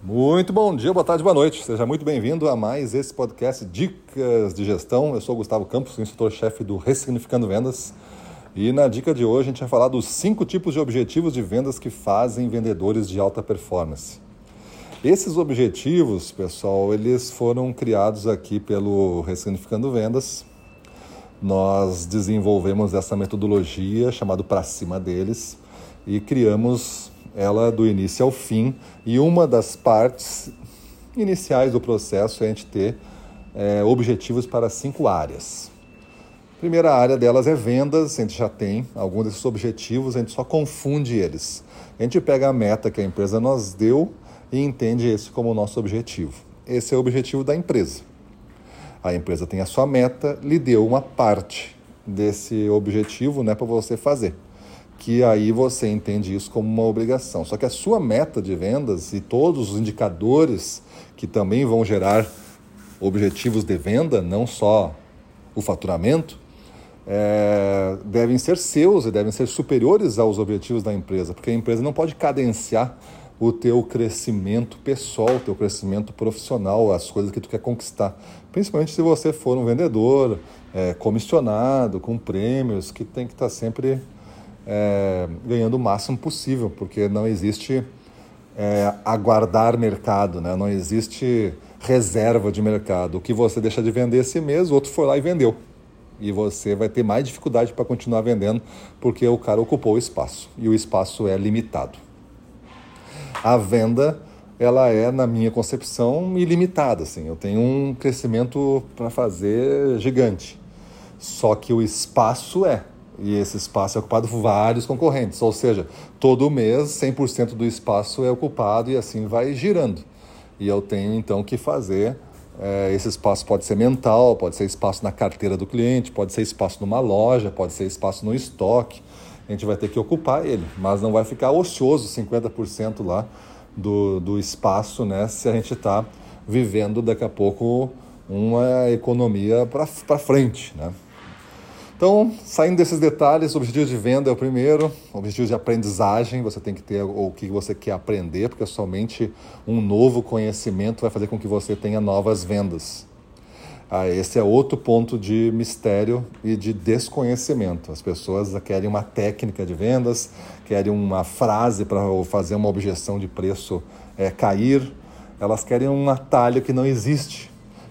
Muito bom dia, boa tarde, boa noite. Seja muito bem-vindo a mais esse podcast Dicas de Gestão. Eu sou o Gustavo Campos, instrutor-chefe do Ressignificando Vendas. E na dica de hoje a gente vai falar dos cinco tipos de objetivos de vendas que fazem vendedores de alta performance. Esses objetivos, pessoal, eles foram criados aqui pelo Ressignificando Vendas. Nós desenvolvemos essa metodologia chamada Pra Cima Deles e criamos ela do início ao fim. E uma das partes iniciais do processo é a gente ter é, objetivos para cinco áreas. A primeira área delas é vendas, a gente já tem alguns desses objetivos, a gente só confunde eles. A gente pega a meta que a empresa nos deu e entende esse como o nosso objetivo. Esse é o objetivo da empresa. A empresa tem a sua meta, lhe deu uma parte desse objetivo né, para você fazer que aí você entende isso como uma obrigação. Só que a sua meta de vendas e todos os indicadores que também vão gerar objetivos de venda, não só o faturamento, é, devem ser seus e devem ser superiores aos objetivos da empresa, porque a empresa não pode cadenciar o teu crescimento pessoal, o teu crescimento profissional, as coisas que tu quer conquistar. Principalmente se você for um vendedor é, comissionado, com prêmios, que tem que estar sempre é, ganhando o máximo possível, porque não existe é, aguardar mercado, né? não existe reserva de mercado. O que você deixa de vender esse mês, o outro foi lá e vendeu. E você vai ter mais dificuldade para continuar vendendo, porque o cara ocupou o espaço e o espaço é limitado. A venda ela é, na minha concepção, ilimitada. Assim. Eu tenho um crescimento para fazer gigante. Só que o espaço é. E esse espaço é ocupado por vários concorrentes, ou seja, todo mês 100% do espaço é ocupado e assim vai girando. E eu tenho então que fazer. É, esse espaço pode ser mental, pode ser espaço na carteira do cliente, pode ser espaço numa loja, pode ser espaço no estoque. A gente vai ter que ocupar ele, mas não vai ficar ocioso 50% lá do, do espaço, né? Se a gente está vivendo daqui a pouco uma economia para frente, né? Então, saindo desses detalhes, objetivos de venda é o primeiro, objetivos de aprendizagem, você tem que ter o que você quer aprender, porque somente um novo conhecimento vai fazer com que você tenha novas vendas. Ah, esse é outro ponto de mistério e de desconhecimento. As pessoas querem uma técnica de vendas, querem uma frase para fazer uma objeção de preço é, cair, elas querem um atalho que não existe.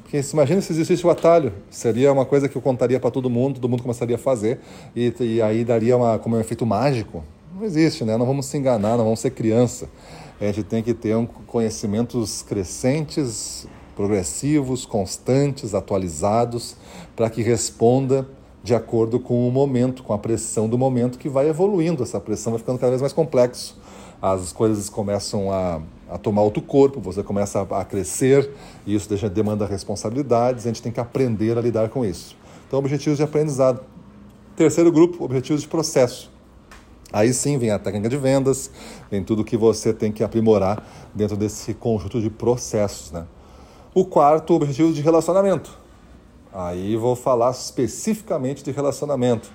Porque imagina se existisse o atalho, seria uma coisa que eu contaria para todo mundo, todo mundo começaria a fazer e, e aí daria uma, como um efeito mágico. Não existe, né? Não vamos se enganar, não vamos ser criança. A gente tem que ter um conhecimentos crescentes, progressivos, constantes, atualizados, para que responda de acordo com o momento, com a pressão do momento que vai evoluindo. Essa pressão vai ficando cada vez mais complexo. As coisas começam a a tomar outro corpo, você começa a, crescer, e isso deixa, demanda responsabilidades, a gente tem que aprender a lidar com isso. Então, objetivos de aprendizado. Terceiro grupo, objetivos de processo. Aí sim vem a técnica de vendas, vem tudo que você tem que aprimorar dentro desse conjunto de processos. Né? O quarto, objetivo de relacionamento. Aí vou falar especificamente de relacionamento.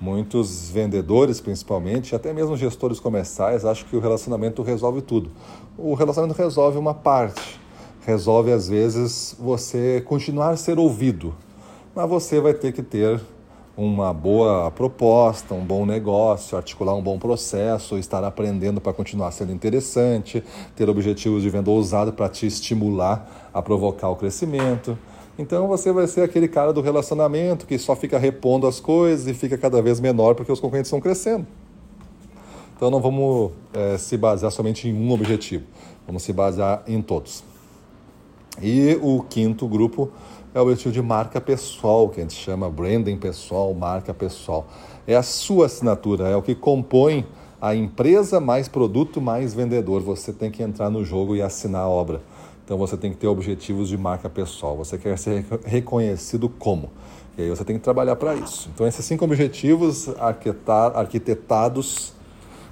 Muitos vendedores, principalmente, até mesmo gestores comerciais, acham que o relacionamento resolve tudo. O relacionamento resolve uma parte, resolve às vezes você continuar a ser ouvido, mas você vai ter que ter uma boa proposta, um bom negócio, articular um bom processo, estar aprendendo para continuar sendo interessante, ter objetivos de venda ousado para te estimular a provocar o crescimento. Então você vai ser aquele cara do relacionamento que só fica repondo as coisas e fica cada vez menor porque os concorrentes estão crescendo. Então não vamos é, se basear somente em um objetivo, vamos se basear em todos. E o quinto grupo é o objetivo de marca pessoal, que a gente chama branding pessoal, marca pessoal. É a sua assinatura, é o que compõe a empresa mais produto mais vendedor. Você tem que entrar no jogo e assinar a obra. Então você tem que ter objetivos de marca pessoal. Você quer ser reconhecido como? E aí você tem que trabalhar para isso. Então esses cinco objetivos arquitetados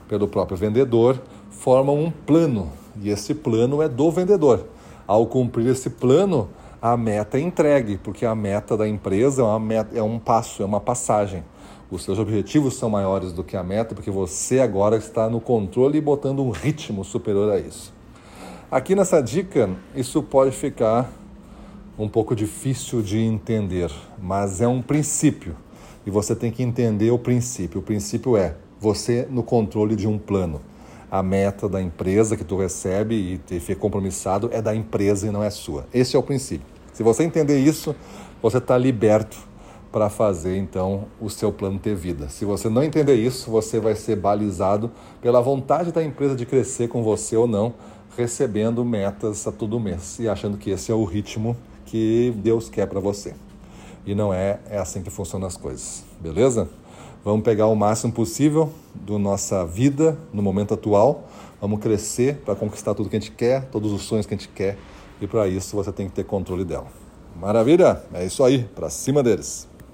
pelo próprio vendedor formam um plano. E esse plano é do vendedor. Ao cumprir esse plano, a meta é entregue, porque a meta da empresa é, uma meta, é um passo, é uma passagem. Os seus objetivos são maiores do que a meta, porque você agora está no controle e botando um ritmo superior a isso. Aqui nessa dica, isso pode ficar um pouco difícil de entender, mas é um princípio e você tem que entender o princípio. O princípio é você no controle de um plano. A meta da empresa que tu recebe e te fica compromissado é da empresa e não é sua. Esse é o princípio. Se você entender isso, você está liberto para fazer então o seu plano ter vida. Se você não entender isso, você vai ser balizado pela vontade da empresa de crescer com você ou não, recebendo metas a todo mês e achando que esse é o ritmo que Deus quer para você. E não é, é assim que funcionam as coisas, beleza? Vamos pegar o máximo possível da nossa vida no momento atual, vamos crescer para conquistar tudo que a gente quer, todos os sonhos que a gente quer, e para isso você tem que ter controle dela. Maravilha? É isso aí, para cima deles.